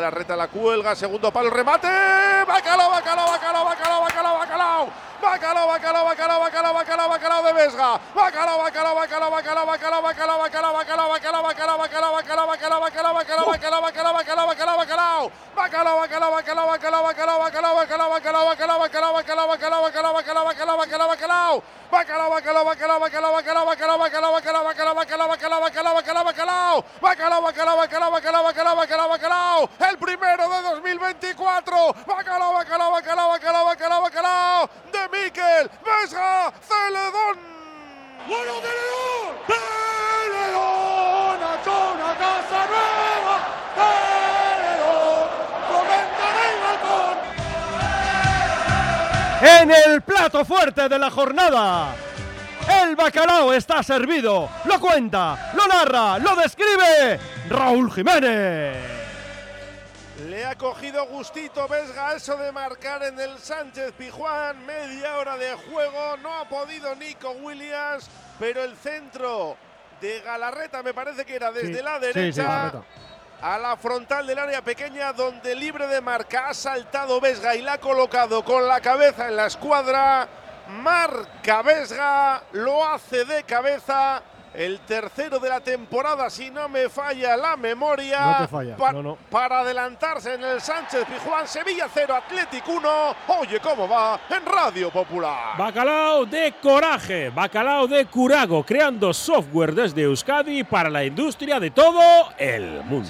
La reta la cuelga, segundo palo, remate. Bacalao, bacalao, bacalao, bacalao, bacalao, bacalao. Bacalao, bacalao, bacalao, bacalao, bacalao, bacalao de Vesga. Bacalao, bacalao, bacalao, bacalao, bacalao, bacalao, bacalao, bacalao, bacalao, bacalao, bacalao, bacalao, bacalao, bacalao, bacalao, bacalao, bacalao, bacalao, bacalao, bacalao. Bacalao, bacalao, bacalao, bacalao, bacalao, bacalao, bacalao, bacalao, bacalao, bacalao, bacalao, bacalao, bacalao, bacalao, bacalao, bacalao, bacalao. Bacalao, bacalao, bacalao, bacalao, bacalao, bacalao, bacalao, bacalao, bacalao, bacalao, bacalao, bacalao, bacalao, bacalao. Bacalao, bacalao, bacalao, bacalao, bacalao, bacalao. El primero de 2024. Bacalao, bacalao, bacalao, bacalao, bacalao, bacalao. De Miquel Vesga Celedón. ¡Bueno! ¡Teledón! ¡Ha hecho una casa nueva! ¡Teledón! ¡Comentaré el balcón! En el plato fuerte de la jornada. El bacalao está servido. Lo cuenta, lo narra, lo describe Raúl Jiménez. Le ha cogido gustito Vesga eso de marcar en el Sánchez Pijuán. Media hora de juego. No ha podido Nico Williams. Pero el centro de Galarreta me parece que era desde Sí, la sí, sí, derecha. Galarreta. a la frontal del área pequeña donde libre de marca ha saltado Vesga y la ha colocado con la cabeza en la escuadra. Marca Vesga, lo hace de cabeza. El tercero de la temporada, si no me falla la memoria. No te falla, pa- no, no. Para adelantarse en el Sánchez Pijuán, Sevilla 0, Atlético 1. Oye, ¿cómo va? En Radio Popular. Bacalao de coraje, bacalao de curago, creando software desde Euskadi para la industria de todo el mundo.